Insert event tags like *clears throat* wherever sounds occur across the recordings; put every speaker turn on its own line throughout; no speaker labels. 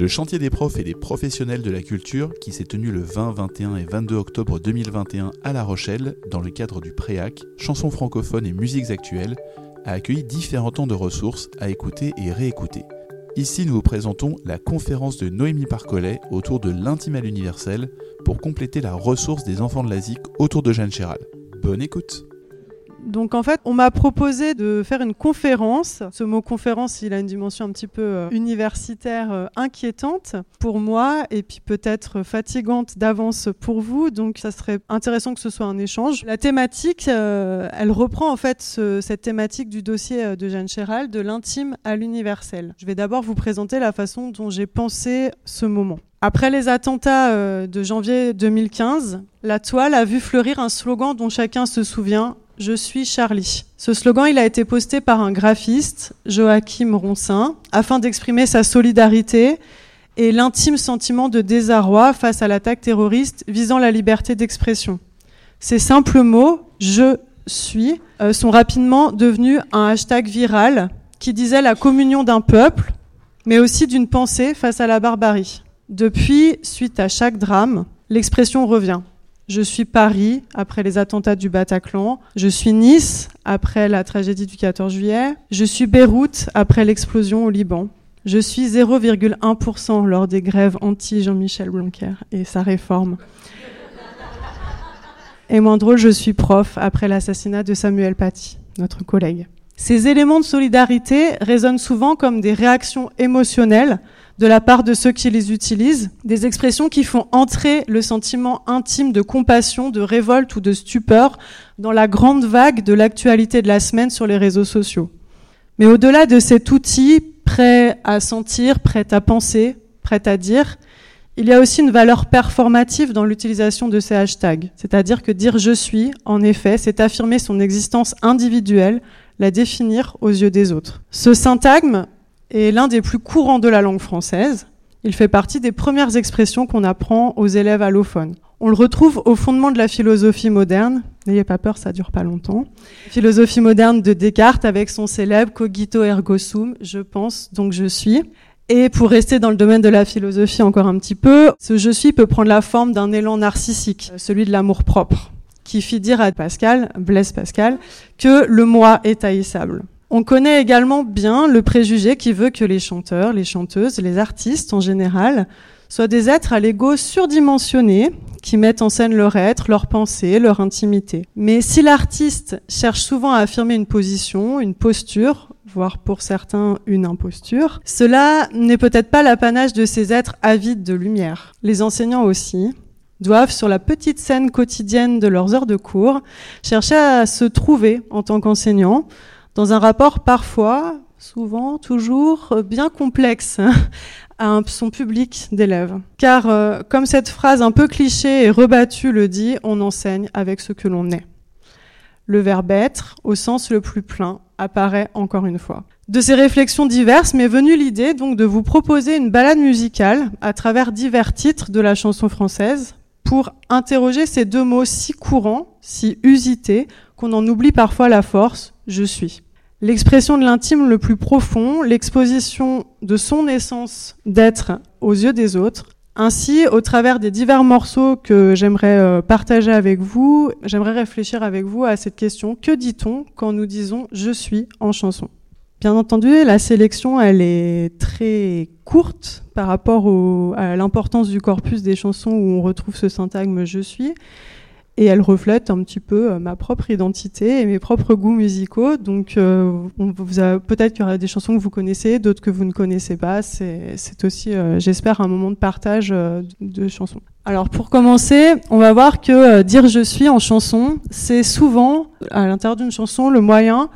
Le chantier des profs et des professionnels de la culture, qui s'est tenu le 20, 21 et 22 octobre 2021 à La Rochelle, dans le cadre du Préac, chansons francophones et musiques actuelles, a accueilli différents temps de ressources à écouter et réécouter. Ici, nous vous présentons la conférence de Noémie Parcollet autour de l'intime à l'universel pour compléter la ressource des enfants de l'ASIC autour de Jeanne Chéral. Bonne écoute!
Donc en fait, on m'a proposé de faire une conférence. Ce mot conférence, il a une dimension un petit peu euh, universitaire euh, inquiétante pour moi et puis peut-être fatigante d'avance pour vous. Donc ça serait intéressant que ce soit un échange. La thématique, euh, elle reprend en fait cette thématique du dossier de Jeanne Chéral, de l'intime à l'universel. Je vais d'abord vous présenter la façon dont j'ai pensé ce moment. Après les attentats de janvier 2015, la toile a vu fleurir un slogan dont chacun se souvient, je suis Charlie. Ce slogan, il a été posté par un graphiste, Joachim Roncin, afin d'exprimer sa solidarité et l'intime sentiment de désarroi face à l'attaque terroriste visant la liberté d'expression. Ces simples mots, je suis, euh, sont rapidement devenus un hashtag viral qui disait la communion d'un peuple, mais aussi d'une pensée face à la barbarie. Depuis, suite à chaque drame, l'expression revient. Je suis Paris après les attentats du Bataclan. Je suis Nice après la tragédie du 14 juillet. Je suis Beyrouth après l'explosion au Liban. Je suis 0,1% lors des grèves anti-Jean-Michel Blanquer et sa réforme. Et moins drôle, je suis prof après l'assassinat de Samuel Paty, notre collègue. Ces éléments de solidarité résonnent souvent comme des réactions émotionnelles de la part de ceux qui les utilisent, des expressions qui font entrer le sentiment intime de compassion, de révolte ou de stupeur dans la grande vague de l'actualité de la semaine sur les réseaux sociaux. Mais au-delà de cet outil prêt à sentir, prêt à penser, prêt à dire, il y a aussi une valeur performative dans l'utilisation de ces hashtags. C'est-à-dire que dire je suis, en effet, c'est affirmer son existence individuelle, la définir aux yeux des autres. Ce syntagme est l'un des plus courants de la langue française. Il fait partie des premières expressions qu'on apprend aux élèves allophones. On le retrouve au fondement de la philosophie moderne. N'ayez pas peur, ça dure pas longtemps. Philosophie moderne de Descartes avec son célèbre cogito ergo sum, je pense, donc je suis. Et pour rester dans le domaine de la philosophie encore un petit peu, ce je suis peut prendre la forme d'un élan narcissique, celui de l'amour propre, qui fit dire à Pascal, Blaise Pascal, que le moi est haïssable. On connaît également bien le préjugé qui veut que les chanteurs, les chanteuses, les artistes en général soient des êtres à l'ego surdimensionné, qui mettent en scène leur être, leur pensée, leur intimité. Mais si l'artiste cherche souvent à affirmer une position, une posture, voire pour certains une imposture, cela n'est peut-être pas l'apanage de ces êtres avides de lumière. Les enseignants aussi doivent, sur la petite scène quotidienne de leurs heures de cours, chercher à se trouver en tant qu'enseignants, dans un rapport parfois, souvent, toujours euh, bien complexe à son public d'élèves. Car, euh, comme cette phrase un peu cliché et rebattue le dit, on enseigne avec ce que l'on est. Le verbe être, au sens le plus plein, apparaît encore une fois. De ces réflexions diverses m'est venue l'idée donc de vous proposer une balade musicale à travers divers titres de la chanson française pour interroger ces deux mots si courants, si usités, qu'on en oublie parfois la force, je suis. L'expression de l'intime le plus profond, l'exposition de son essence d'être aux yeux des autres. Ainsi, au travers des divers morceaux que j'aimerais euh, partager avec vous, j'aimerais réfléchir avec vous à cette question. Que dit-on quand nous disons je suis en chanson? Bien entendu, la sélection, elle est très courte par rapport à l'importance du corpus des chansons où on retrouve ce syntagme je suis et elle reflète un petit peu euh, ma propre identité et mes propres goûts musicaux. Donc, euh, peut-être qu'il y aura des chansons que vous connaissez, d'autres que vous ne connaissez pas. C'est aussi, euh, j'espère, un moment de partage de chansons. Alors, pour commencer, on va voir que dire je suis en chanson, c'est souvent, à l'intérieur d'une chanson, le moyen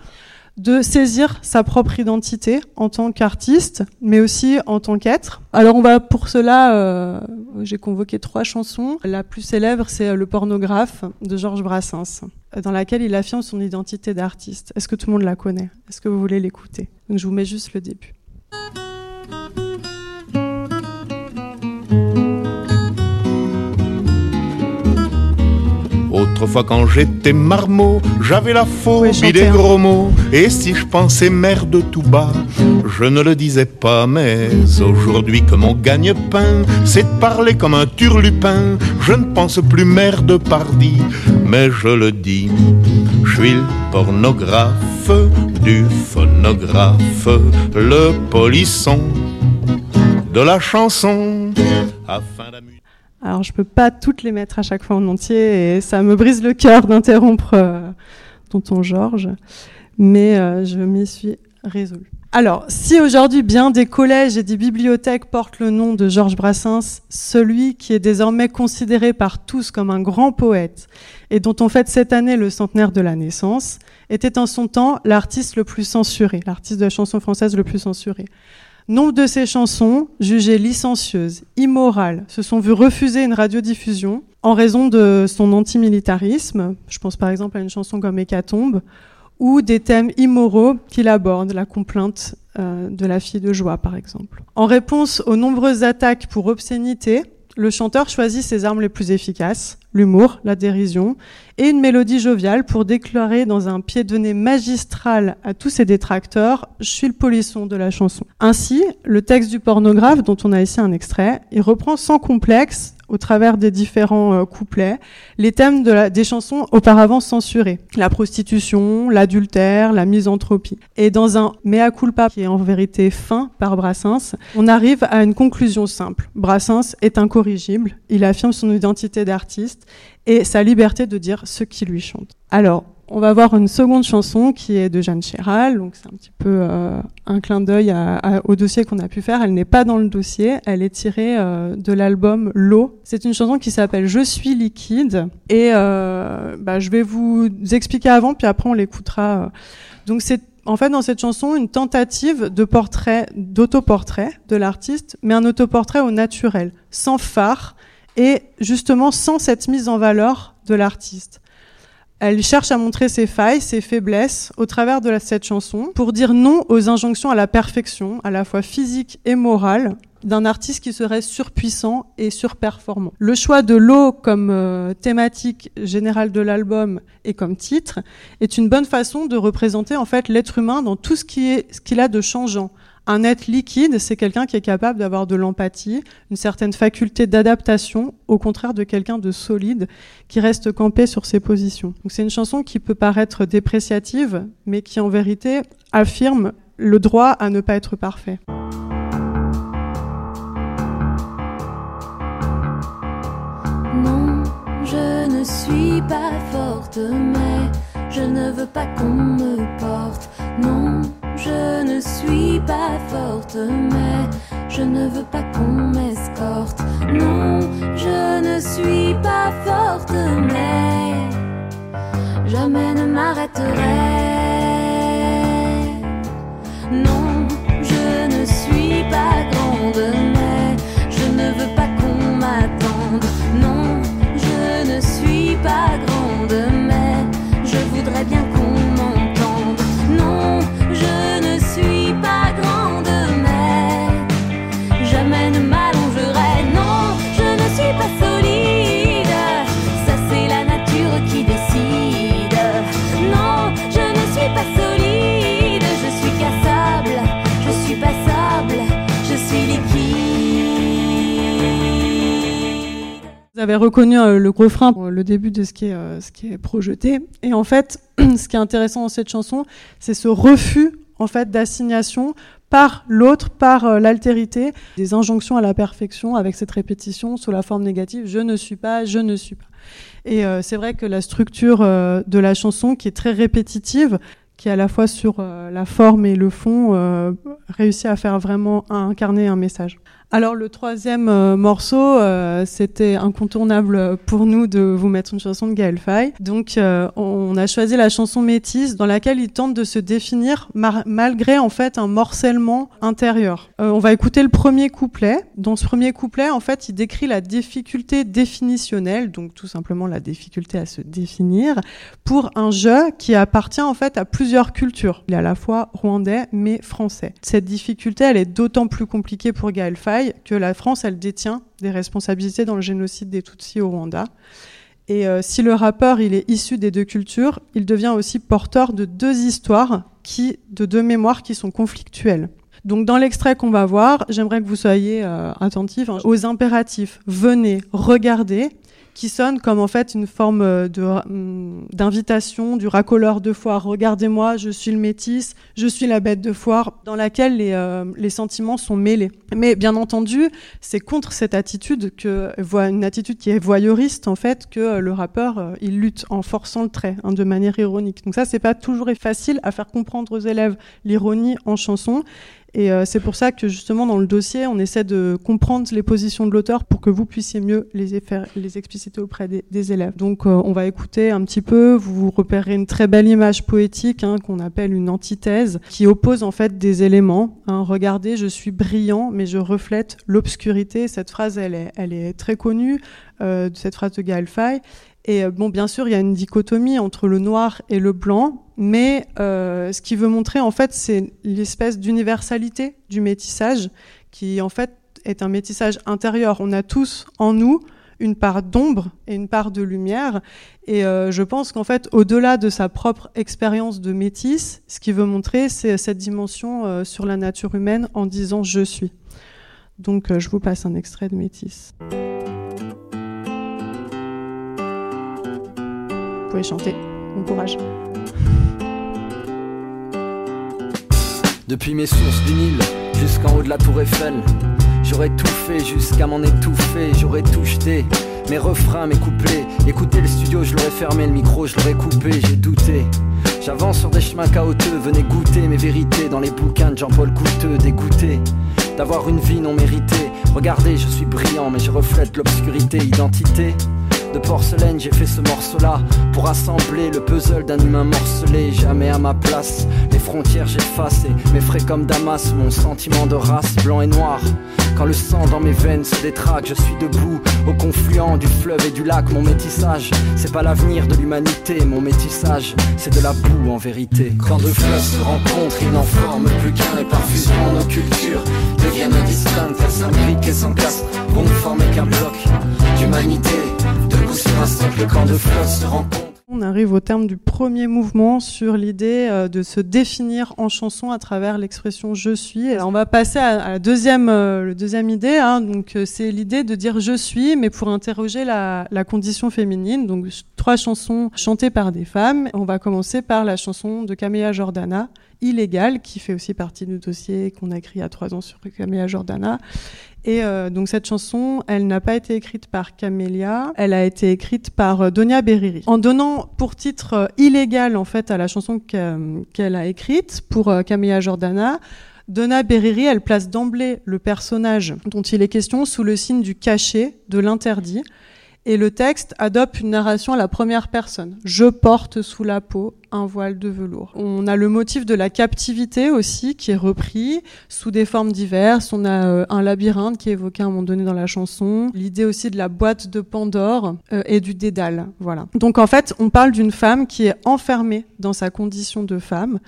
de saisir sa propre identité en tant qu'artiste, mais aussi en tant qu'être. Alors on va pour cela, euh, j'ai convoqué trois chansons. La plus célèbre, c'est Le pornographe de Georges Brassens, dans laquelle il affirme son identité d'artiste. Est-ce que tout le monde la connaît? Est-ce que vous voulez l'écouter? Donc je vous mets juste le début.
Autrefois quand j'étais marmot, j'avais la phobie des gros mots. Et si je pensais merde tout bas, je ne le disais pas. Mais aujourd'hui que mon gagne-pain, c'est de parler comme un turlupin, je ne pense plus merde pardi, mais je le dis. Je suis le pornographe du phonographe, le polisson de la chanson.
Afin alors je peux pas toutes les mettre à chaque fois en entier et ça me brise le cœur d'interrompre euh, tonton Georges, mais euh, je m'y suis résolue. Alors, si aujourd'hui bien des collèges et des bibliothèques portent le nom de Georges Brassens, celui qui est désormais considéré par tous comme un grand poète et dont on fête cette année le centenaire de la naissance, était en son temps l'artiste le plus censuré, l'artiste de la chanson française le plus censuré. Nombre de ses chansons, jugées licencieuses, immorales, se sont vues refuser une radiodiffusion en raison de son antimilitarisme. Je pense par exemple à une chanson comme Hécatombe, ou des thèmes immoraux qu'il aborde, la complainte euh, de la fille de joie par exemple. En réponse aux nombreuses attaques pour obscénité, le chanteur choisit ses armes les plus efficaces, l'humour, la dérision, et une mélodie joviale pour déclarer dans un pied de nez magistral à tous ses détracteurs « Je suis le polisson de la chanson ». Ainsi, le texte du pornographe, dont on a ici un extrait, il reprend sans complexe au travers des différents euh, couplets, les thèmes des chansons auparavant censurées. La prostitution, l'adultère, la misanthropie. Et dans un mea culpa qui est en vérité fin par Brassens, on arrive à une conclusion simple. Brassens est incorrigible, il affirme son identité d'artiste et sa liberté de dire ce qui lui chante. Alors, on va voir une seconde chanson qui est de Jeanne Chéral, donc c'est un petit peu euh, un clin d'œil au dossier qu'on a pu faire. Elle n'est pas dans le dossier, elle est tirée euh, de l'album L'eau. C'est une chanson qui s'appelle Je suis liquide et euh, bah, je vais vous expliquer avant, puis après on l'écoutera. Donc c'est en fait dans cette chanson une tentative de portrait, d'autoportrait de l'artiste, mais un autoportrait au naturel, sans phare et justement sans cette mise en valeur de l'artiste. Elle cherche à montrer ses failles, ses faiblesses au travers de cette chanson pour dire non aux injonctions à la perfection, à la fois physique et morale, d'un artiste qui serait surpuissant et surperformant. Le choix de l'eau comme euh, thématique générale de l'album et comme titre est une bonne façon de représenter en fait l'être humain dans tout ce qu'il a de changeant. Un être liquide, c'est quelqu'un qui est capable d'avoir de l'empathie, une certaine faculté d'adaptation, au contraire de quelqu'un de solide qui reste campé sur ses positions. C'est une chanson qui peut paraître dépréciative, mais qui en vérité affirme le droit à ne pas être parfait.
Non, je ne suis pas forte, mais je ne veux pas qu'on me porte. Je ne suis pas forte, mais je ne veux pas qu'on m'escorte. Non, je ne suis pas forte, mais jamais ne m'arrêterai.
Avez reconnu euh, le gros frein, le début de ce qui, est, euh, ce qui est projeté. Et en fait, *clears throat* ce qui est intéressant dans cette chanson, c'est ce refus en fait d'assignation par l'autre, par euh, l'altérité, des injonctions à la perfection avec cette répétition sous la forme négative je ne suis pas, je ne suis pas. Et c'est vrai que la structure de la chanson, qui est très répétitive, qui est à la fois sur la forme et le fond, réussit à faire vraiment à incarner un message. Alors le troisième euh, morceau, euh, c'était incontournable pour nous de vous mettre une chanson de Gaël Faye. Donc euh, on a choisi la chanson Métisse dans laquelle il tente de se définir malgré en fait un morcellement intérieur. on va écouter le premier couplet. Dans ce premier couplet, en fait, il décrit la difficulté définitionnelle, donc tout simplement la difficulté à se définir, pour un jeu qui appartient en fait à plusieurs cultures. Il est à la fois rwandais mais français. Cette difficulté, elle est d'autant plus compliquée pour Gaël Faye que la France, elle détient des responsabilités dans le génocide des Tutsis au Rwanda. Et euh, si le rappeur il est issu des deux cultures, il devient aussi porteur de deux histoires qui, de deux mémoires qui sont conflictuelles. Donc dans l'extrait qu'on va voir, j'aimerais que vous soyez euh, attentifs hein, aux impératifs. Venez, regardez qui sonne comme en fait une forme euh, hum, d'invitation du racoleur de foire. Regardez-moi, je suis le métis, je suis la bête de foire, dans laquelle les, euh, les sentiments sont mêlés. Mais bien entendu, c'est contre cette attitude que une attitude qui est voyeuriste en fait que euh, le rappeur il lutte en forçant le trait, hein, de manière ironique. Donc ça, c'est pas toujours facile à faire comprendre aux élèves l'ironie en chanson. Et euh, c'est pour ça que justement dans le dossier, on essaie de comprendre les positions de l'auteur pour que vous puissiez mieux les, les expliciter auprès des, élèves. Donc euh, on va écouter un petit peu, vous repérerez une très belle image poétique hein, qu'on appelle une antithèse, qui oppose en fait des éléments. Hein. Regardez, je suis brillant, mais je reflète l'obscurité. Cette phrase, elle est, elle est très connue, euh, cette phrase de Gaël. Et euh, bon, bien sûr, il y a une dichotomie entre le noir et le blanc, mais euh, ce qu'il veut montrer, en fait, c'est l'espèce d'universalité du métissage, qui en fait est un métissage intérieur. On a tous en nous une part d'ombre et une part de lumière. Et euh, je pense qu'en fait, au-delà de sa propre expérience de métisse, ce qu'il veut montrer, c'est cette dimension sur la nature humaine en disant je suis. Donc, je vous passe un extrait de métisse. pouvez chanter. Bon courage.
Depuis mes sources du Nil jusqu'en haut de la tour Eiffel, j'aurais tout fait jusqu'à m'en étouffer, j'aurais tout jeté. Mes refrains, mes couplets, écoutez le studio, je l'aurais fermé, le micro, je l'aurais coupé, j'ai douté. J'avance sur des chemins chaotiques, venez goûter mes vérités dans les bouquins de Jean-Paul Couteux, dégoûté d'avoir une vie non méritée. Regardez, je suis brillant, mais je reflète l'obscurité, identité de porcelaine, j'ai fait ce morceau-là pour assembler le puzzle d'un humain morcelé, jamais à ma place. Les frontières j'efface et m'effraie comme Damas, mon sentiment de race blanc et noir. Quand le sang dans mes veines se détraque, je suis debout au confluent du fleuve et du lac. Mon métissage, c'est pas l'avenir de l'humanité, mon métissage, c'est de la boue en vérité. Quand deux fleuves se rencontrent, ils n'en forment plus qu'un et par fusion nos cultures deviennent indistinctes, elles s'imbriquent et s'encastrent pour ne former qu'un bloc d'humanité.
On arrive au terme du premier mouvement sur l'idée euh, de se définir en chanson à travers l'expression je suis. On va passer à, la deuxième, euh, idée. Hein. donc euh, c'est l'idée de dire je suis, mais pour interroger la, condition féminine. Donc trois chansons chantées par des femmes. On va commencer par la chanson de Camélia Jordana, Illégale, qui fait aussi partie du dossier qu'on a écrit il y a trois ans sur Camélia Jordana. Et euh, donc cette chanson, elle n'a pas été écrite par Camélia, elle a été écrite par euh, Donia Beriri. En donnant pour titre euh, illégal en fait à la chanson qu'elle a écrite pour Camélia Jordana, Donna Beriri, elle place d'emblée le personnage dont il est question sous le signe du cachet, de l'interdit, et le texte adopte une narration à la première personne. Je porte sous la peau un voile de velours. On a le motif de la captivité aussi qui est repris sous des formes diverses. On a euh, un labyrinthe qui est évoqué à un moment donné dans la chanson. L'idée aussi de la boîte de Pandore euh, et du dédale. Voilà. Donc en fait, on parle d'une femme qui est enfermée dans sa condition de femme.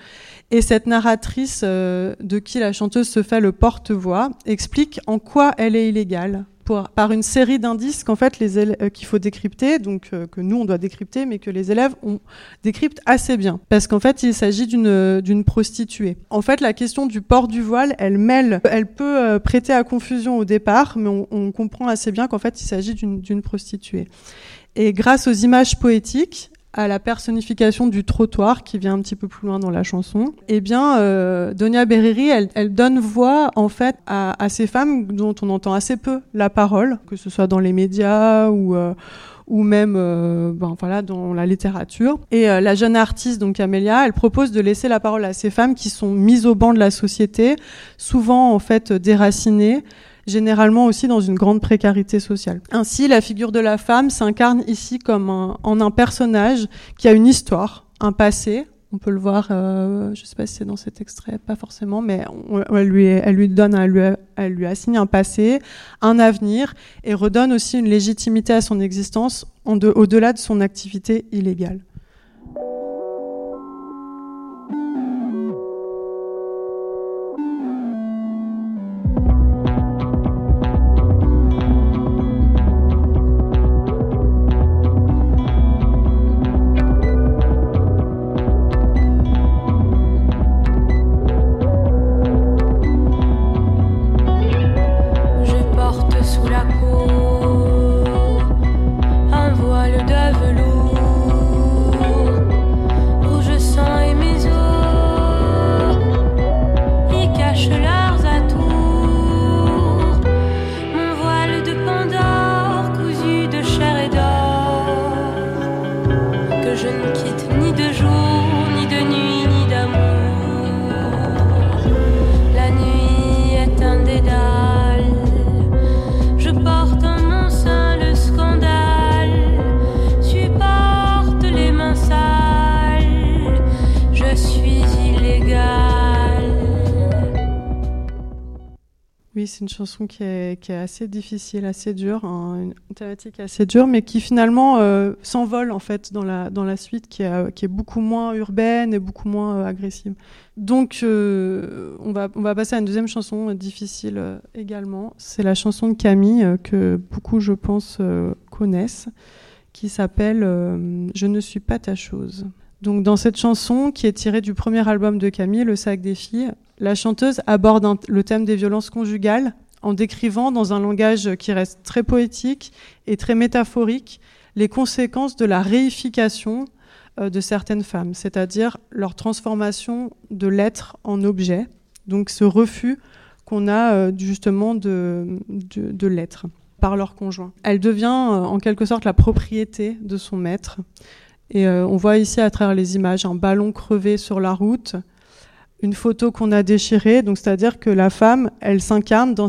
Et cette narratrice euh, de qui la chanteuse se fait le porte-voix explique en quoi elle est illégale par une série d'indices qu'en fait les euh, qu'il faut décrypter, donc euh, que nous on doit décrypter, mais que les élèves on décryptent assez bien, parce qu'en fait il s'agit d'une d'une prostituée. En fait la question du port du voile, elle mêle, elle peut euh, prêter à confusion au départ, mais on, on comprend assez bien qu'en fait il s'agit d'une prostituée. Et grâce aux images poétiques, à la personnification du trottoir qui vient un petit peu plus loin dans la chanson, eh bien, euh, Donia Beriri, elle, elle, donne voix en fait à, à, ces femmes dont on entend assez peu la parole, que ce soit dans les médias ou euh, ou même euh, ben, voilà dans la littérature. Et euh, la jeune artiste donc Amélia, elle propose de laisser la parole à ces femmes qui sont mises au banc de la société, souvent en fait déracinées généralement aussi dans une grande précarité sociale. Ainsi, la figure de la femme s'incarne ici comme un, en un personnage qui a une histoire, un passé. On peut le voir, euh, je ne sais pas si c'est dans cet extrait, pas forcément, mais elle, lui, elle lui donne, elle lui, elle lui assigne un passé, un avenir, et redonne aussi une légitimité à son existence au-delà de son activité illégale. C'est une chanson qui est, assez difficile, assez dure, une thématique assez dure, mais qui finalement euh, s'envole en fait dans la, dans la suite, qui, est beaucoup moins urbaine et beaucoup moins euh, agressive. Donc euh, on, va, on va passer à une deuxième chanson difficile également. C'est la chanson de Camille que beaucoup, je pense, connaissent, qui s'appelle Je ne suis pas ta chose. Donc dans cette chanson, qui est tirée du premier album de Camille, Le sac des filles, la chanteuse aborde le thème des violences conjugales en décrivant dans un langage qui reste très poétique et très métaphorique les conséquences de la réification euh, de certaines femmes, c'est-à-dire leur transformation de l'être en objet, donc ce refus qu'on a euh, justement de, l'être par leur conjoint. Elle devient euh, en quelque sorte la propriété de son maître. Et on voit ici à travers les images un ballon crevé sur la route, une photo qu'on a déchirée, donc c'est-à-dire que la femme, elle s'incarne dans,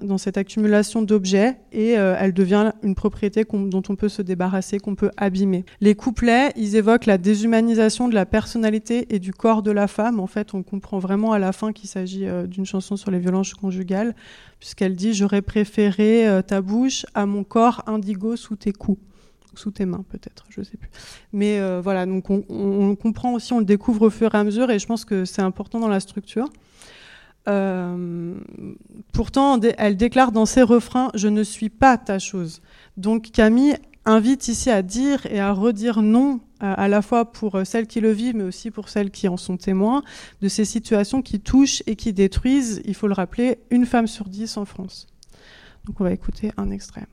dans cette accumulation d'objets et euh, elle devient une propriété dont on peut se débarrasser, qu'on peut abîmer. Les couplets, ils évoquent la déshumanisation de la personnalité et du corps de la femme. En fait, on comprend vraiment à la fin qu'il s'agit euh, d'une chanson sur les violences conjugales, puisqu'elle dit J'aurais préféré euh, ta bouche à mon corps indigo sous tes coups sous tes mains peut-être, je sais plus. Mais euh, voilà, donc on, comprend aussi, on le découvre au fur et à mesure, et je pense que c'est important dans la structure. Euh, pourtant, elle déclare dans ses refrains Je ne suis pas ta chose. Donc Camille invite ici à dire et à redire non, à, la fois pour celles qui le vivent, mais aussi pour celles qui en sont témoins, de ces situations qui touchent et qui détruisent, il faut le rappeler, une femme sur dix en France. Donc on va écouter un extrait.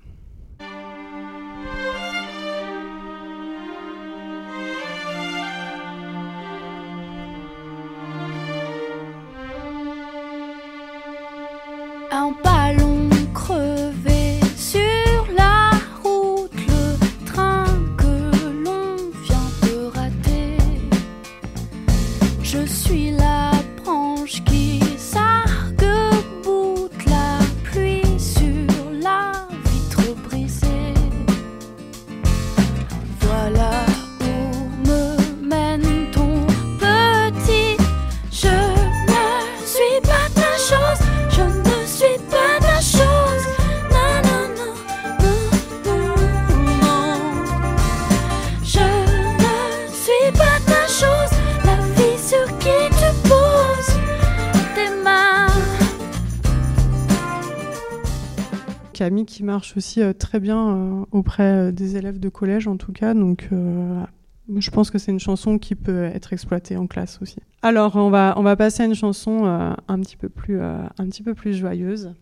Aussi euh, très bien euh, auprès euh, des élèves de collège en tout cas. Donc je pense que c'est une chanson qui peut être exploitée en classe aussi. Alors on va, on va passer à une chanson un, petit peu plus, un petit peu plus joyeuse.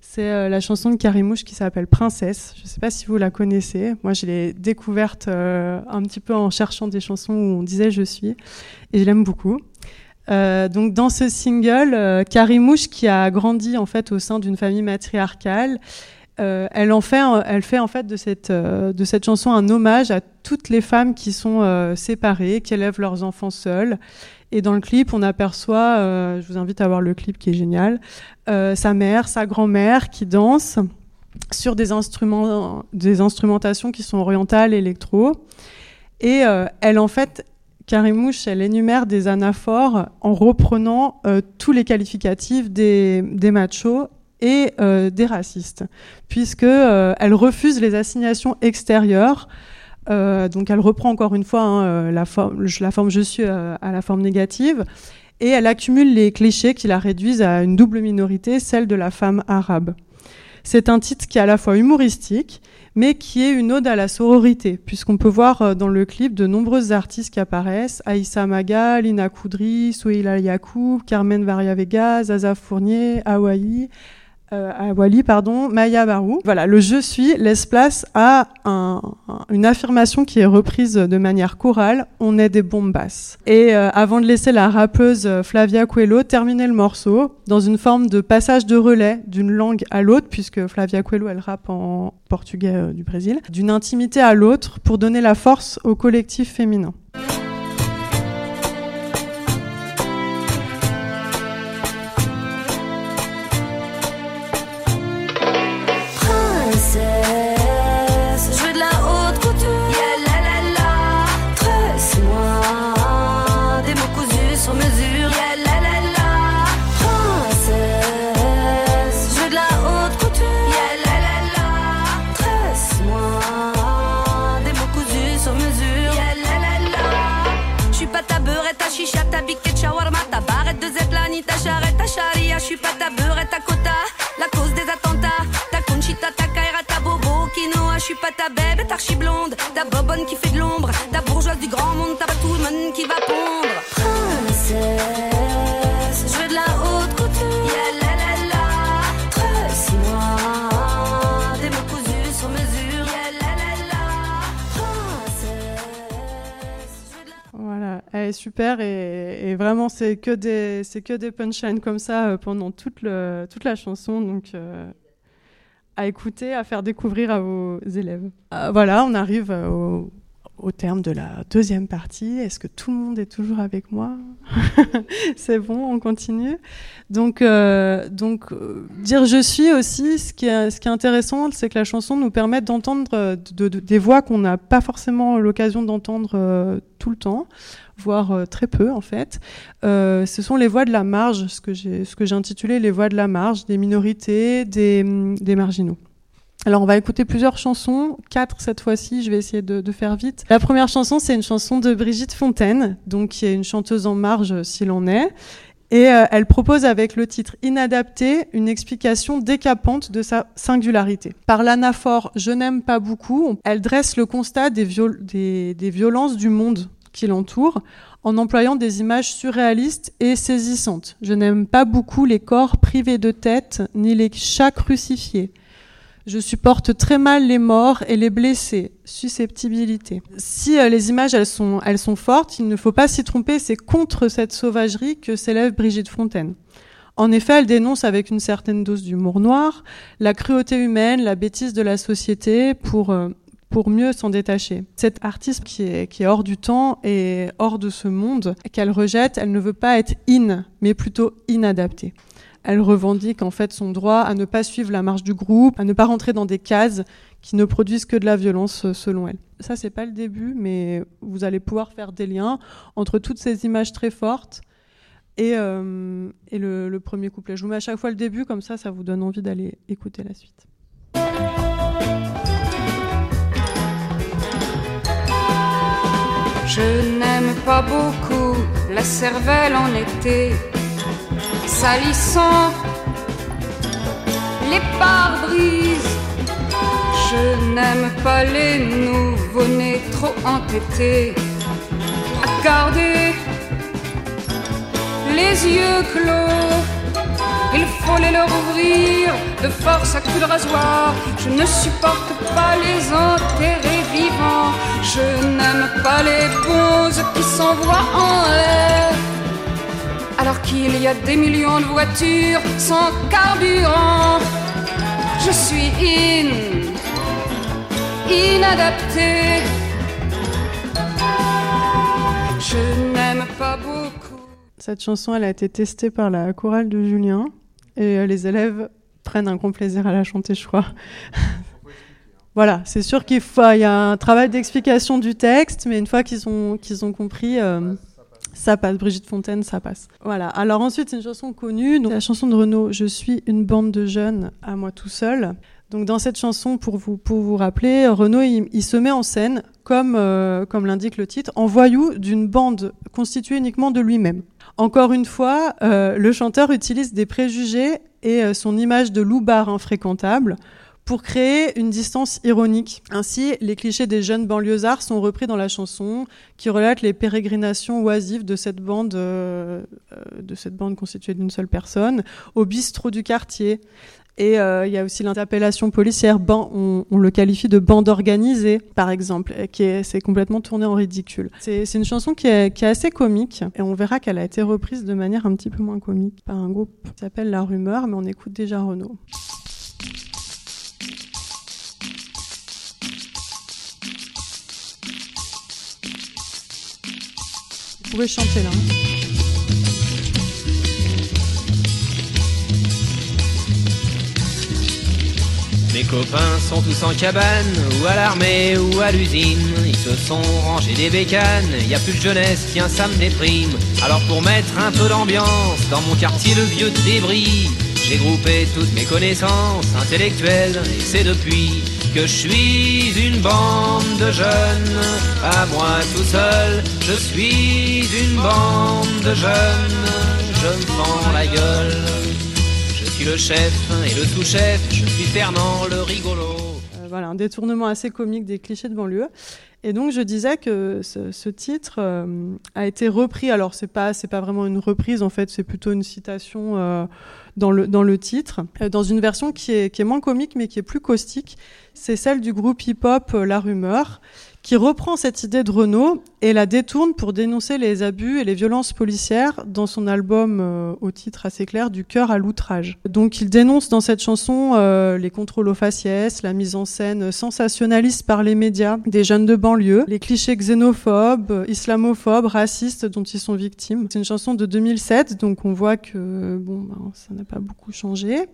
C'est la chanson de Carimouche qui s'appelle Princesse. Je ne sais pas si vous la connaissez. Moi, je l'ai découverte un petit peu en cherchant des chansons où on disait je suis. Et je l'aime beaucoup. donc dans ce single, Carimouche qui a grandi en fait au sein d'une famille matriarcale euh, elle en fait, elle fait en fait de cette, euh, de cette chanson un hommage à toutes les femmes qui sont euh, séparées, qui élèvent leurs enfants seuls. Et dans le clip, on aperçoit, je vous invite à voir le clip qui est génial, sa mère, sa grand-mère qui dansent sur des instruments, des instrumentations qui sont orientales, électro. Et elle en fait, Karimouche, elle énumère des anaphores en reprenant tous les qualificatifs des machos et euh, des racistes, puisque euh, elle refuse les assignations extérieures. Euh, donc elle reprend encore une fois hein, la, forme, la forme je suis à la forme négative, et elle accumule les clichés qui la réduisent à une double minorité, celle de la femme arabe. C'est un titre qui est à la fois humoristique, mais qui est une ode à la sororité, puisqu'on peut voir dans le clip de nombreuses artistes qui apparaissent Aïssa Maga, Lina Koudri, Souila Yacoub, Carmen Varia Vega, Zaza Fournier, Hawaii, euh, à Wally, pardon, Maya Barou. Voilà, le je suis laisse place à un, une affirmation qui est reprise de manière chorale, on est des bombasses. Et euh, avant de laisser la rappeuse euh, Flavia Coelho terminer le morceau, dans une forme de passage de relais d'une langue à l'autre, puisque Flavia Coelho, elle rappe en portugais du Brésil, d'une intimité à l'autre pour donner la force au collectif féminin.
Je suis pas ta beurette, ta quota, la cause des attentats, ta conchita, ta kaira, ta bobo, quinoa, je suis pas ta bébé, ta archi blonde, ta bobonne qui fait de l'ombre, ta bourgeoise du grand monde, ta monde qui va pondre. Princesse.
Super et, vraiment c'est que des c'est que des punchlines comme ça euh, pendant toute le toute la chanson donc euh, à écouter, à faire découvrir à vos élèves. Euh, voilà, on arrive au, au terme de la deuxième partie. Est-ce que tout le monde est toujours avec moi? *laughs* C'est bon, on continue. Donc, donc dire je suis aussi, ce qui est, ce qui est intéressant, c'est que la chanson nous permet d'entendre euh, des voix qu'on n'a pas forcément l'occasion d'entendre tout le temps, voire très peu en fait. ce sont les voix de la marge, ce que j'ai intitulé les voix de la marge, des minorités, des, des marginaux. Alors on va écouter plusieurs chansons, quatre cette fois-ci, je vais essayer de, faire vite. La première chanson c'est une chanson de Brigitte Fontaine, donc qui est une chanteuse en marge s'il en est, et euh, elle propose avec le titre Inadapté une explication décapante de sa singularité. Par l'anaphore Je n'aime pas beaucoup, elle dresse le constat des, des violences du monde qui l'entoure en employant des images surréalistes et saisissantes. Je n'aime pas beaucoup les corps privés de tête ni les chats crucifiés. Je supporte très mal les morts et les blessés. Susceptibilité. Si euh, les images elles sont, elles sont fortes, il ne faut pas s'y tromper, c'est contre cette sauvagerie que s'élève Brigitte Fontaine. En effet, elle dénonce avec une certaine dose d'humour noir la cruauté humaine, la bêtise de la société pour, euh, pour mieux s'en détacher. Cette artiste qui est, hors du temps et hors de ce monde, qu'elle rejette, elle ne veut pas être in, mais plutôt inadaptée elle revendique en fait son droit à ne pas suivre la marche du groupe, à ne pas rentrer dans des cases qui ne produisent que de la violence euh, selon elle. Ça c'est pas le début, mais vous allez pouvoir faire des liens entre toutes ces images très fortes et, euh, et le, le, premier couplet. Je vous mets à chaque fois le début, comme ça, ça vous donne envie d'aller écouter la suite.
Je n'aime pas beaucoup la cervelle en été salissant les pare-brises. Je n'aime pas les nouveaux-nés trop entêtés à garder les yeux clos. Il faut les leur ouvrir de force à coups de rasoir. Je ne supporte pas les enterrer vivants. Je n'aime pas les bons qui s'envoient en l'air alors qu'il y a des millions de voitures sans carburant. Je suis in, inadapté. Je n'aime pas beaucoup.
Cette chanson, elle a été testée par la chorale de Julien et euh, les élèves prennent un grand plaisir à la chanter, je crois. *laughs* voilà, c'est sûr qu'il faut, il y a un travail d'explication du texte, mais une fois qu'ils ont, qu'ils ont compris, euh, ça passe. Brigitte Fontaine, ça passe. Voilà. Alors ensuite, c'est une chanson connue, donc la chanson de Renaud, Je suis une bande de jeunes à moi tout seul. Donc dans cette chanson, pour vous, pour vous rappeler, Renaud, il, se met en scène, comme, euh, comme l'indique le titre, en voyou d'une bande constituée uniquement de lui-même. Encore une fois, euh, le chanteur utilise des préjugés et euh, son image de loupard infréquentable pour créer une distance ironique. Ainsi, les clichés des jeunes banlieusards sont repris dans la chanson, qui relate les pérégrinations oisives de cette bande, euh, de cette bande constituée d'une seule personne, au bistrot du quartier. Et euh, il y a aussi l'interpellation policière, on, on, le qualifie de bande organisée, par exemple, qui est, c'est complètement tourné en ridicule. C'est, une chanson qui est, qui est, assez comique, et on verra qu'elle a été reprise de manière un petit peu moins comique par un groupe qui s'appelle La Rumeur, mais on écoute déjà Renaud. Vous pouvez chanter là. Hein.
Copains sont tous en cabane, ou à l'armée, ou à l'usine. Ils se sont rangés des bécanes, y a plus de jeunesse, tiens, ça me déprime. Alors pour mettre un peu d'ambiance dans mon quartier le vieux débris, j'ai groupé toutes mes connaissances intellectuelles, et c'est depuis que je suis une bande de jeunes. À moi tout seul, je suis une bande de jeunes. Je me la gueule le chef et le sous-chef, je suis Fernand le rigolo.
Euh, voilà, un détournement assez comique des clichés de banlieue. Et donc je disais que ce, titre euh, a été repris. Alors c'est pas c'est pas vraiment une reprise en fait, c'est plutôt une citation euh, dans le dans le titre, dans une version qui est qui est moins comique mais qui est plus caustique. C'est celle du groupe hip-hop La Rumeur qui reprend cette idée de Renault et la détourne pour dénoncer les abus et les violences policières dans son album euh, au titre assez clair du cœur à l'outrage. Donc il dénonce dans cette chanson euh, les contrôles aux faciès, la mise en scène sensationnaliste par les médias des jeunes de banlieue, les clichés xénophobes, islamophobes, racistes dont ils sont victimes. C'est une chanson de 2007 donc on voit que bon ben, ça n'a pas beaucoup changé.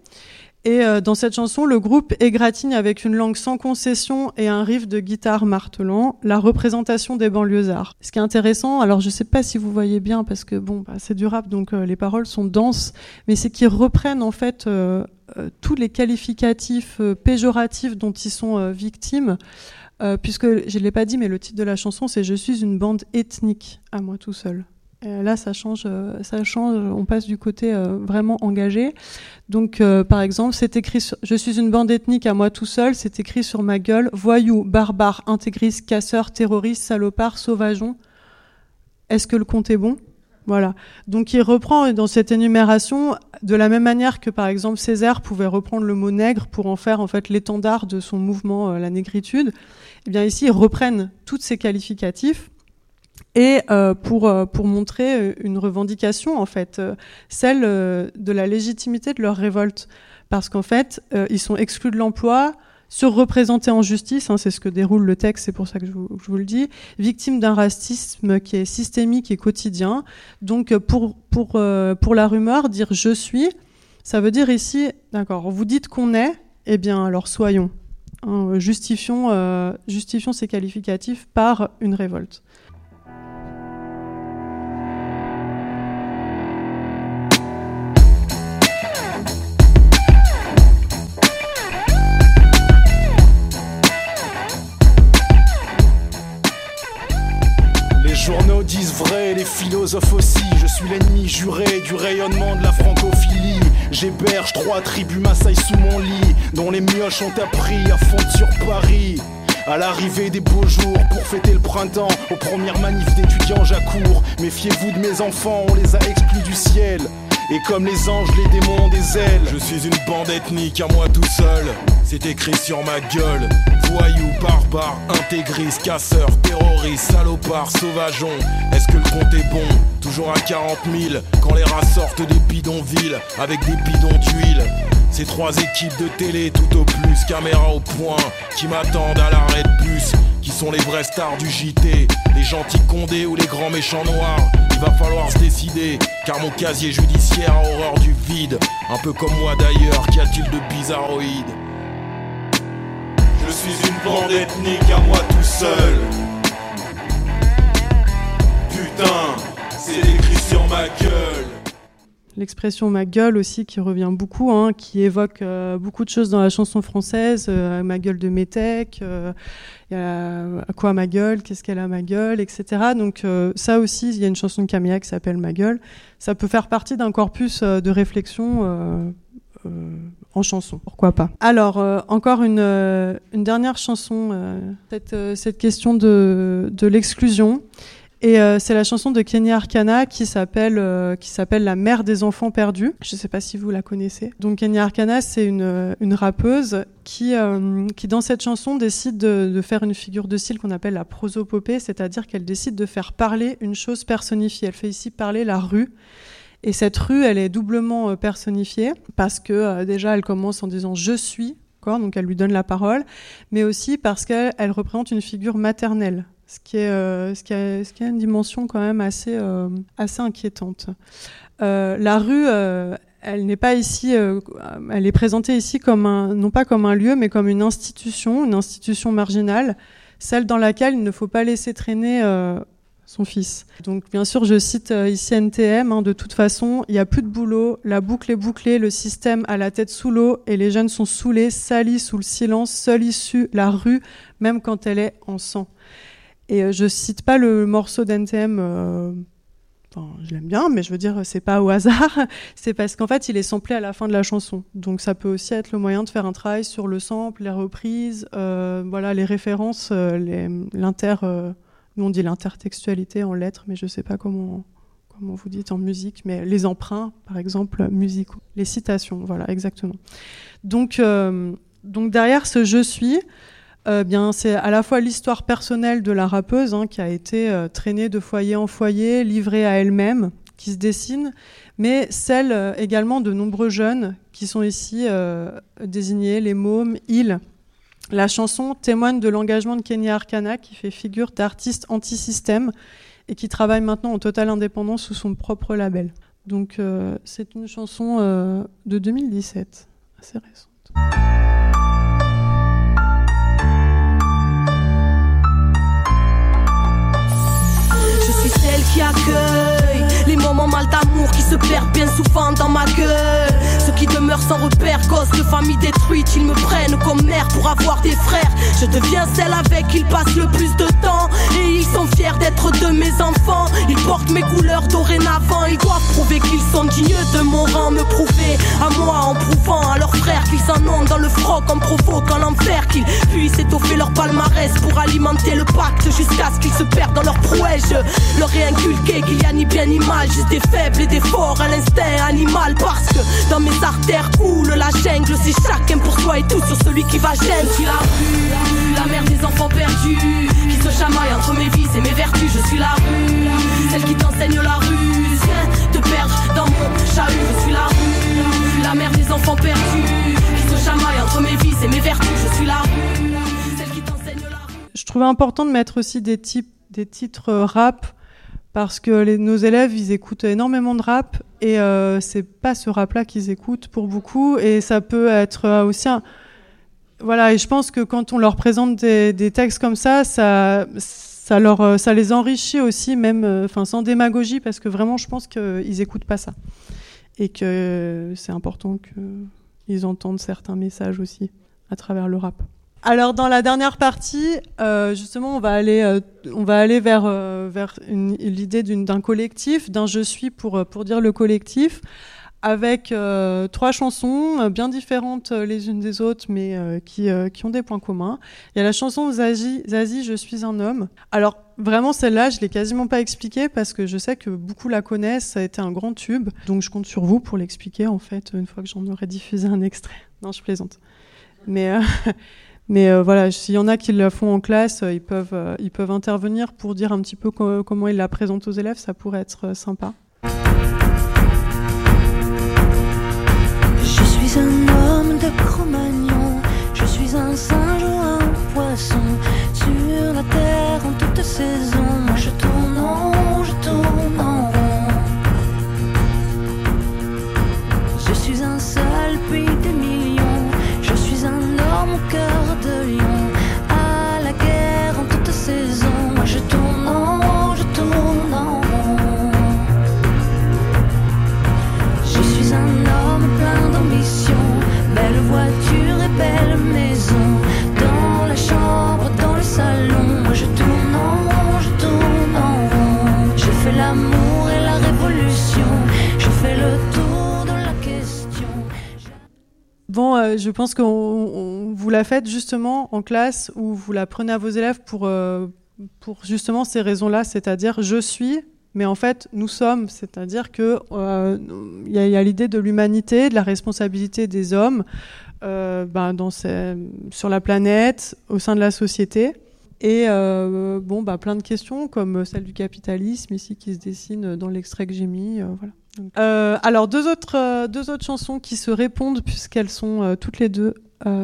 Et euh, dans cette chanson, le groupe égratigne avec une langue sans concession et un riff de guitare martelant la représentation des banlieusards. Ce qui est intéressant, alors je sais pas si vous voyez bien parce que bon, bah, c'est du rap donc euh, les paroles sont denses, mais c'est qu'ils reprennent en fait euh, tous les qualificatifs péjoratifs dont ils sont victimes. puisque je l'ai pas dit, mais le titre de la chanson c'est Je suis une bande ethnique à moi tout seul. Euh, là, ça change, euh, ça change. On passe du côté euh, vraiment engagé. Donc, par exemple, c'est écrit Je suis une bande ethnique à moi tout seul. C'est écrit sur ma gueule voyou, barbare, intégriste, casseur, terroriste, salopard, sauvageon. Est-ce que le compte est bon? Voilà. Donc, il reprend dans cette énumération de la même manière que, par exemple, Césaire pouvait reprendre le mot nègre pour en faire en fait l'étendard de son mouvement, la négritude. Eh bien, ici, ils reprennent tous ces qualificatifs et euh, pour, euh, pour montrer euh, une revendication, en fait, celle de la légitimité de leur révolte. Parce qu'en fait, ils sont exclus de l'emploi, surreprésentés en justice, hein, c'est ce que déroule le texte, c'est pour ça que je vous, je vous le dis, victimes d'un racisme qui est systémique et quotidien. Donc pour, pour, pour la rumeur, dire je suis, ça veut dire ici, d'accord, vous dites qu'on est, eh bien alors soyons. Hein, justifions, justifions ces qualificatifs par une révolte.
Les philosophes aussi. Je suis l'ennemi juré du rayonnement de la francophilie. J'héberge trois tribus Maasai sous mon lit, dont les mioches ont appris à fondre sur Paris. À l'arrivée des beaux jours pour fêter le printemps, aux premières manifs d'étudiants j'accours. Méfiez-vous de mes enfants, on les a exclus du ciel. Et comme les anges, les démons ont des ailes. Je suis une bande ethnique à moi tout seul. C'est écrit sur ma gueule. Voyou, barbare, intégriste, casseur, terroriste, salopard, sauvageon. Est-ce que le compte est bon? Toujours à 40 000 quand les rats sortent des bidonvilles avec des bidons d'huile. Ces trois équipes de télé tout au plus, caméra au point, qui m'attendent à l'arrêt de bus, qui sont les vrais stars du JT, les gentils condés ou les grands méchants noirs. Il va falloir se décider, car mon casier judiciaire a horreur du vide, un peu comme moi d'ailleurs, qu'y a-t-il de bizarroïde? Je suis une bande ethnique à moi tout seul. Putain, c'est écrit sur ma gueule
l'expression ma gueule aussi qui revient beaucoup, hein, qui évoque euh, beaucoup de choses dans la chanson française, euh, ma gueule de métèque, euh, à quoi ma gueule, qu'est-ce qu'elle a ma gueule, etc. Donc ça aussi, il y a une chanson de Camilla qui s'appelle Ma gueule. Ça peut faire partie d'un corpus de réflexion en chanson, pourquoi pas. Alors, encore une, une, dernière chanson, cette, cette question de, de l'exclusion. Et euh, c'est la chanson de Kenny Arcana qui s'appelle euh, qui s'appelle La mère des enfants perdus. Je ne sais pas si vous la connaissez. Donc Kenny Arcana, c'est une, une rappeuse qui euh, qui dans cette chanson décide de, de faire une figure de style qu'on appelle la prosopopée, c'est-à-dire qu'elle décide de faire parler une chose personnifiée. Elle fait ici parler la rue. Et cette rue, elle est doublement personnifiée parce que déjà, elle commence en disant je suis, donc elle lui donne la parole, mais aussi parce qu'elle représente une figure maternelle ce qui est euh, ce qui a, ce qui a une dimension quand même assez euh, assez inquiétante. Euh, la rue, elle n'est pas ici, elle est présentée ici comme un non pas comme un lieu, mais comme une institution, une institution marginale, celle dans laquelle il ne faut pas laisser traîner son fils. Donc bien sûr, je cite ici NTM, hein, de toute façon, il n'y a plus de boulot, la boucle est bouclée, le système a la tête sous l'eau et les jeunes sont saoulés, salis sous le silence, seule issue, la rue, même quand elle est en sang. Et euh, je cite pas le morceau d'NTM. Euh, je l'aime bien, mais je veux dire, c'est pas au hasard. *laughs* c'est parce qu'en fait, il est samplé à la fin de la chanson. Donc, ça peut aussi être le moyen de faire un travail sur le sample, les reprises, euh, voilà, les références, nous, on dit l'intertextualité en lettres, mais je sais pas comment comment vous dites en musique, mais les emprunts, par exemple, musicaux, les citations, voilà, exactement. Donc, donc derrière ce je suis, euh, bien, c'est à la fois l'histoire personnelle de la rappeuse hein, qui a été euh, traînée de foyer en foyer, livrée à elle-même, qui se dessine, mais celle euh, également de nombreux jeunes qui sont ici désignés, les mômes, ils. La chanson témoigne de l'engagement de Kenya Arcana, qui fait figure d'artiste anti-système et qui travaille maintenant en totale indépendance sous son propre label. Donc c'est une chanson de 2017, assez récente.
Qui accueille les moments mal d'amour qui se perdent bien souvent dans ma gueule. Qui demeurent sans repère, gosses de famille détruite, ils me prennent comme mère pour avoir des frères. Je deviens celle avec qui ils passent le plus de temps et ils sont fiers d'être de mes enfants. Ils portent mes couleurs dorénavant, ils doivent prouver qu'ils sont dignes de mon rang, me prouver à moi en prouvant à leurs frères qu'ils en ont dans le froc en provoquant l'enfer, qu'ils puissent étoffer leur palmarès pour alimenter le pacte jusqu'à ce qu'ils se perdent dans leur prouesse. Je leur ai inculqué qu'il y a ni bien ni mal Juste des faibles et des forts à l'instinct animal Parce que dans mes artères coule la jungle. C'est chacun pour soi et tout sur celui qui va gêner. Je suis la rue, la mère des enfants perdus. Qui se chamaille entre mes vices et mes vertus. Je suis la rue, celle qui t'enseigne la rue De perdre dans mon chahut. Je suis la rue, la mère des enfants perdus. Qui se chamaille entre mes vices et mes vertus. Je suis la rue, qui la
Je trouvais important de mettre aussi des, types, des titres rap parce que nos élèves, ils écoutent énormément de rap et euh, c'est pas ce rap-là qu'ils écoutent pour beaucoup et ça peut être euh, aussi. Voilà, et je pense que quand on leur présente des, des textes comme ça, ça, ça, leur, euh, ça les enrichit aussi, même euh, enfin sans démagogie, parce que vraiment, je pense qu'ils écoutent pas ça. Et que c'est important qu'ils entendent certains messages aussi à travers le rap. Alors dans la dernière partie, euh, justement, on va aller, euh, on va aller vers, euh, vers l'idée d'un collectif, d'un je suis pour, pour dire le collectif, avec trois chansons bien différentes les unes des autres, mais qui, qui ont des points communs. Il y a la chanson Zazie, Zazie je suis un homme. Alors vraiment celle-là, je l'ai quasiment pas expliquée parce que je sais que beaucoup la connaissent, ça a été un grand tube, donc je compte sur vous pour l'expliquer en fait une fois que j'en aurai diffusé un extrait. Non, je plaisante. Mais *laughs* Mais euh, voilà, s'il y en a qui la font en classe, euh, ils, peuvent, euh, ils peuvent intervenir pour dire un petit peu comment ils la présentent aux élèves, ça pourrait être sympa.
Je suis un homme de Cro-Magnon, je suis un singe ou un poisson, sur la terre en toute saison,
Euh, je pense qu'on vous la faites justement en classe ou vous la prenez à vos élèves pour, euh, justement ces raisons-là, c'est-à-dire je suis, mais en fait nous sommes, c'est-à-dire que euh, il y a, l'idée de l'humanité, de la responsabilité des hommes ben, sur la planète, au sein de la société. Et euh, bon, bah, plein de questions comme celle du capitalisme ici qui se dessine dans l'extrait que j'ai mis. Euh, voilà. Euh, alors deux autres, deux autres chansons qui se répondent puisqu'elles sont toutes les deux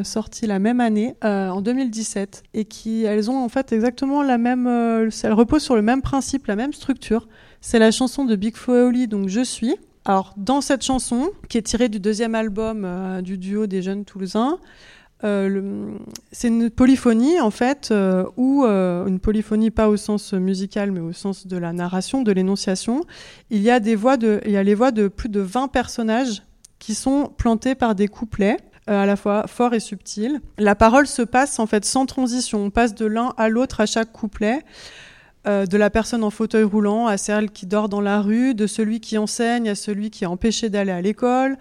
sorties la même année, en 2017, et qui elles ont en fait exactement la même, elles reposent sur le même principe, la même structure. C'est la chanson de Big Foley, donc Je suis. Alors dans cette chanson, qui est tirée du deuxième album du duo des jeunes Toulousains, euh, c'est une polyphonie en fait, euh, ou euh, une polyphonie pas au sens musical, mais au sens de la narration, de l'énonciation. Il y a des voix de, il y a les voix de plus de 20 personnages qui sont plantés par des couplets. à la fois forts et subtils. La parole se passe en fait sans transition. On passe de l'un à l'autre à chaque couplet. de la personne en fauteuil roulant à celle qui dort dans la rue, de celui qui enseigne à celui qui est empêché d'aller à l'école,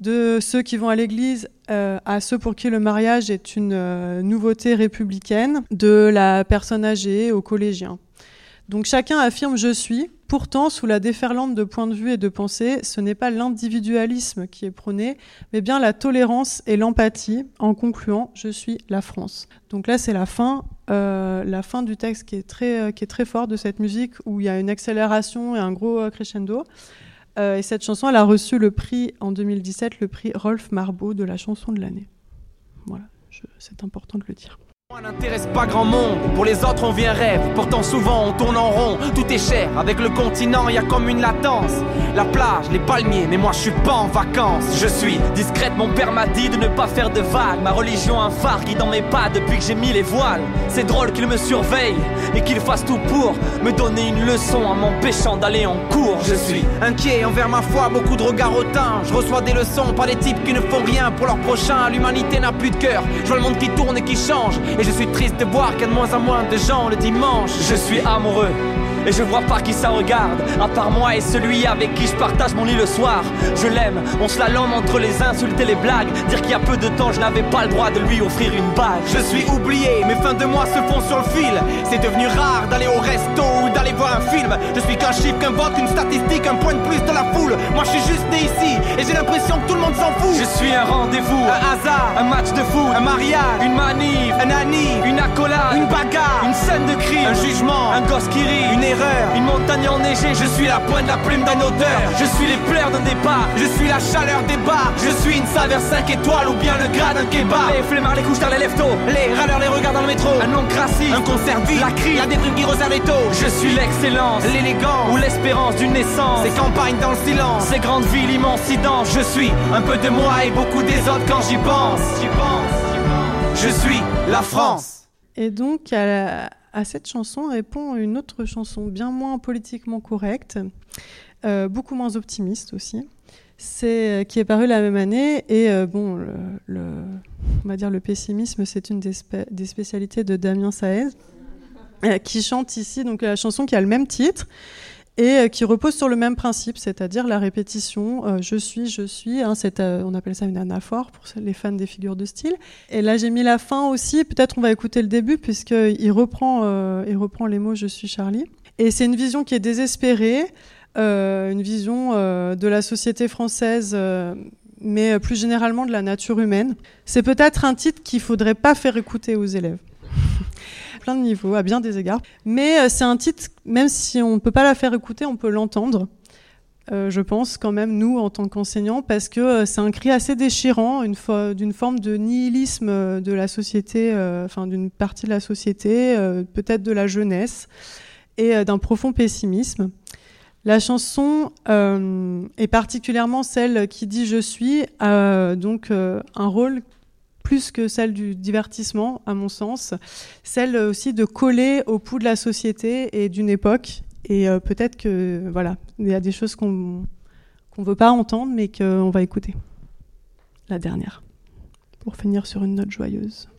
de ceux qui vont à l'église euh, à ceux pour qui le mariage est une euh, nouveauté républicaine, de la personne âgée aux collégiens. Donc chacun affirme je suis. Pourtant, sous la déferlante de points de vue et de pensée, ce n'est pas l'individualisme qui est prôné, mais bien la tolérance et l'empathie, en concluant je suis la France. Donc là, c'est la fin, euh, la fin du texte qui est très, qui est très fort de cette musique où il y a une accélération et un gros crescendo. Euh, et cette chanson, elle a reçu le prix en 2017, le prix Rolf Marbeau de la chanson de l'année. Voilà, c'est important de le dire.
Moi n'intéresse pas grand monde, pour les autres on vient rêve, pourtant souvent on tourne en rond, tout est cher, avec le continent y a comme une latence. La plage, les palmiers, mais moi je suis pas en vacances. Je suis discrète, mon père m'a dit de ne pas faire de vagues, ma religion un phare qui dans mes pas depuis que j'ai mis les voiles. C'est drôle qu'il me surveille et qu'il fasse tout pour me donner une leçon en m'empêchant d'aller en cours. Je suis inquiet envers ma foi, beaucoup de regards hautains. Je reçois des leçons par des types qui ne font rien pour leur prochain. L'humanité n'a plus de cœur, je vois le monde qui tourne et qui change. Et je suis triste de voir qu'il y a de moins en moins de gens le dimanche. Je suis amoureux et je vois pas qui ça regarde, à part moi et celui avec qui je partage mon lit le soir. Je l'aime, on se la lame entre les insultes et les blagues. Dire qu'il y a peu de temps, je n'avais pas le droit de lui offrir une bague. Je suis oublié, mes fins de mois se font sur le fil. C'est devenu rare d'aller au resto ou d'aller voir un film. Je suis qu'un chiffre, qu'un vote, une statistique, un point de plus de la foule. Moi je suis juste né ici et j'ai l'impression que tout le monde s'en fout. Je suis un rendez-vous, un hasard, un match de foot, un mariage, une manif, un ani, une accolade, une bagarre, une scène de crime, un jugement, un gosse qui rit, une une montagne enneigée, je suis la pointe de la plume d'un auteur. Je suis les pleurs d'un départ, je suis la chaleur des bars. Je suis une saveur 5 étoiles ou bien le gras d'un kebab. Les flemmards, les couches dans les leftos, les râleurs, les regards dans le métro. Un nom crassif, un concert vide, la crie, la déprime qui resserre les taux. Je suis l'excellence, l'élégance ou l'espérance d'une naissance. Ces campagnes dans le silence, ces grandes villes, immensidence. Je suis un peu de moi et beaucoup des autres quand j'y pense. J'y pense, Je suis la France.
Et donc, à la, à cette chanson répond une autre chanson bien moins politiquement correcte, euh, beaucoup moins optimiste aussi, c'est euh, qui est parue la même année et euh, bon, le, on va dire le pessimisme, c'est une des, spécialités de Damien Saez, qui chante ici donc la chanson qui a le même titre et euh, qui repose sur le même principe, c'est-à-dire la répétition euh, je suis, je suis. Hein, euh, on appelle ça une anaphore pour les fans des figures de style. Et là, j'ai mis la fin aussi. Peut-être on va écouter le début puisqu'il reprend, reprend les mots je suis Charlie. Et c'est une vision qui est désespérée, une vision de la société française mais plus généralement de la nature humaine. C'est peut-être un titre qu'il faudrait pas faire écouter aux élèves plein de niveaux, à bien des égards. Mais euh, c'est un titre, même si on ne peut pas la faire écouter, on peut l'entendre. Euh, je pense quand même nous en tant qu'enseignants parce que euh, c'est un cri assez déchirant d'une forme de nihilisme de la société, enfin d'une partie de la société, peut-être de la jeunesse et d'un profond pessimisme. La chanson et particulièrement celle qui dit je suis a donc un rôle plus que celle du divertissement, à mon sens, celle aussi de coller au pouls de la société et d'une époque. Et euh, peut-être que, voilà, il y a des choses qu'on ne veut pas entendre, mais qu'on va écouter. La dernière, pour finir sur une note joyeuse.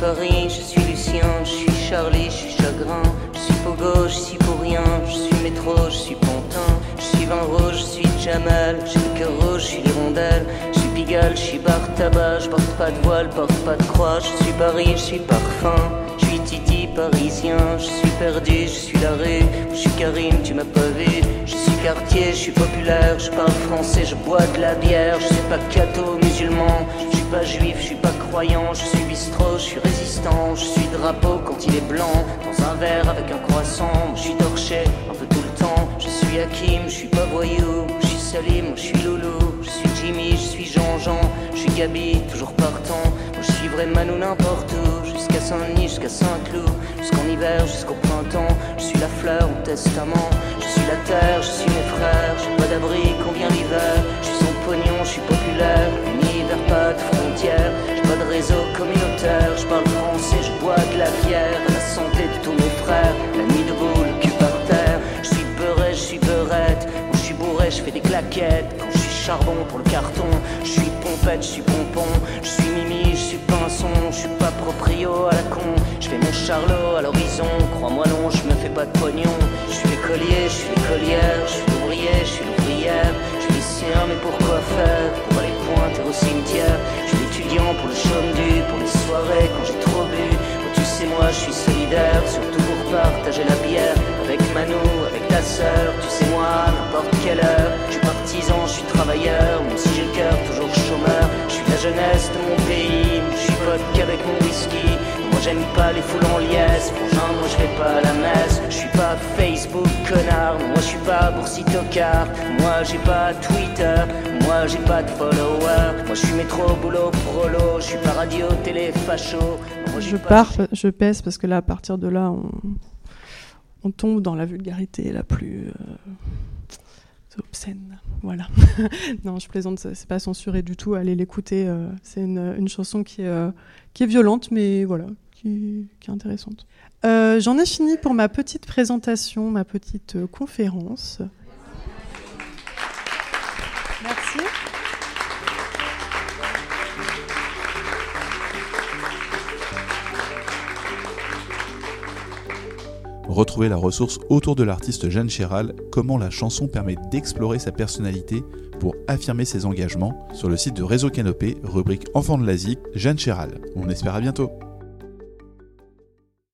Paris, je suis Lucien, je suis Charlie, je suis chagrin, je suis Pogo, je suis pour rien, je suis métro, je suis pantin, je suis vin rouge, je suis Jamal, j'ai le cœur rouge, je suis l'hirondelle, je suis Pigalle, je suis bar tabac, je porte pas de voile, porte pas de croix, je suis Paris, je suis parfum, je suis Titi parisien, je suis perdu, je suis la rue, je suis Karim, tu m'as pas vu, je suis quartier, je suis populaire, je parle français, je bois de la bière, je suis pas catho musulman, suis pas juif, je suis pas croyant, je suis bistrot, je suis résistant, je suis drapeau quand il est blanc, dans un verre avec un croissant, je suis torché un peu tout le temps, je suis Hakim, je suis pas voyou, je suis Salim, je suis Loulou, je suis Jimmy, je suis Jean-Jean, je suis Gabi, toujours partant, je suis vraiment n'importe où, jusqu'à Saint-Denis, jusqu'à Saint-Cloud, jusqu'en hiver, jusqu'au printemps, je suis la fleur, mon testament, je suis la terre, je suis mes frères, j'ai pas d'abri, combien l'hiver, je suis son pognon, je suis populaire, univers pas de frontières, j'ai pas de réseau communautaire, je parle français, je bois de la bière, la santé de tous mes frères, la nuit debout, le cul par terre, je suis beurré, je suis beurette, quand je suis bourré, je fais des claquettes, quand je suis charbon pour le carton, je suis pompette, je suis pompon, je suis mimi, suis pinson, je suis pas proprio à la con, je fais mon charlot à l'horizon, crois-moi non, je me fais pas de pognon, je suis l'écolier, je suis l'écolière, je suis l'ouvrier, je suis l'ouvrière, je suis lycéen, mais pourquoi faire? Pour aller pointer au cimetière, moi je suis solidaire, surtout pour partager la bière, avec Manou, avec ta sœur, tu sais moi, n'importe quelle heure, je suis partisan, je suis travailleur, même si j'ai le cœur toujours chômeur, je suis la jeunesse de mon pays, je suis vodka avec mon whisky, moi j'aime pas les foules en liesse, Frangin, moi je vais pas à la messe, je suis pas Facebook connard, moi je suis pas boursitocard, moi j'ai pas Twitter, moi j'ai pas de followers, moi je suis métro, boulot, prolo, je suis pas radio, télé, facho.
Je pars, je pèse parce que là, à partir de là, on, on tombe dans la vulgarité la plus euh, obscène. Voilà. *laughs* non, je plaisante, c'est pas censuré du tout. Allez l'écouter. Euh, c'est une, une, chanson qui est, euh, qui est violente, mais voilà, qui, qui est intéressante. J'en ai fini pour ma petite présentation, ma petite conférence.
Retrouvez la ressource autour de l'artiste Jeanne Chéral, comment la chanson permet d'explorer sa personnalité pour affirmer ses engagements, sur le site de Réseau Canopé, rubrique Enfants de l'Asie, Jeanne Chéral. On espère à bientôt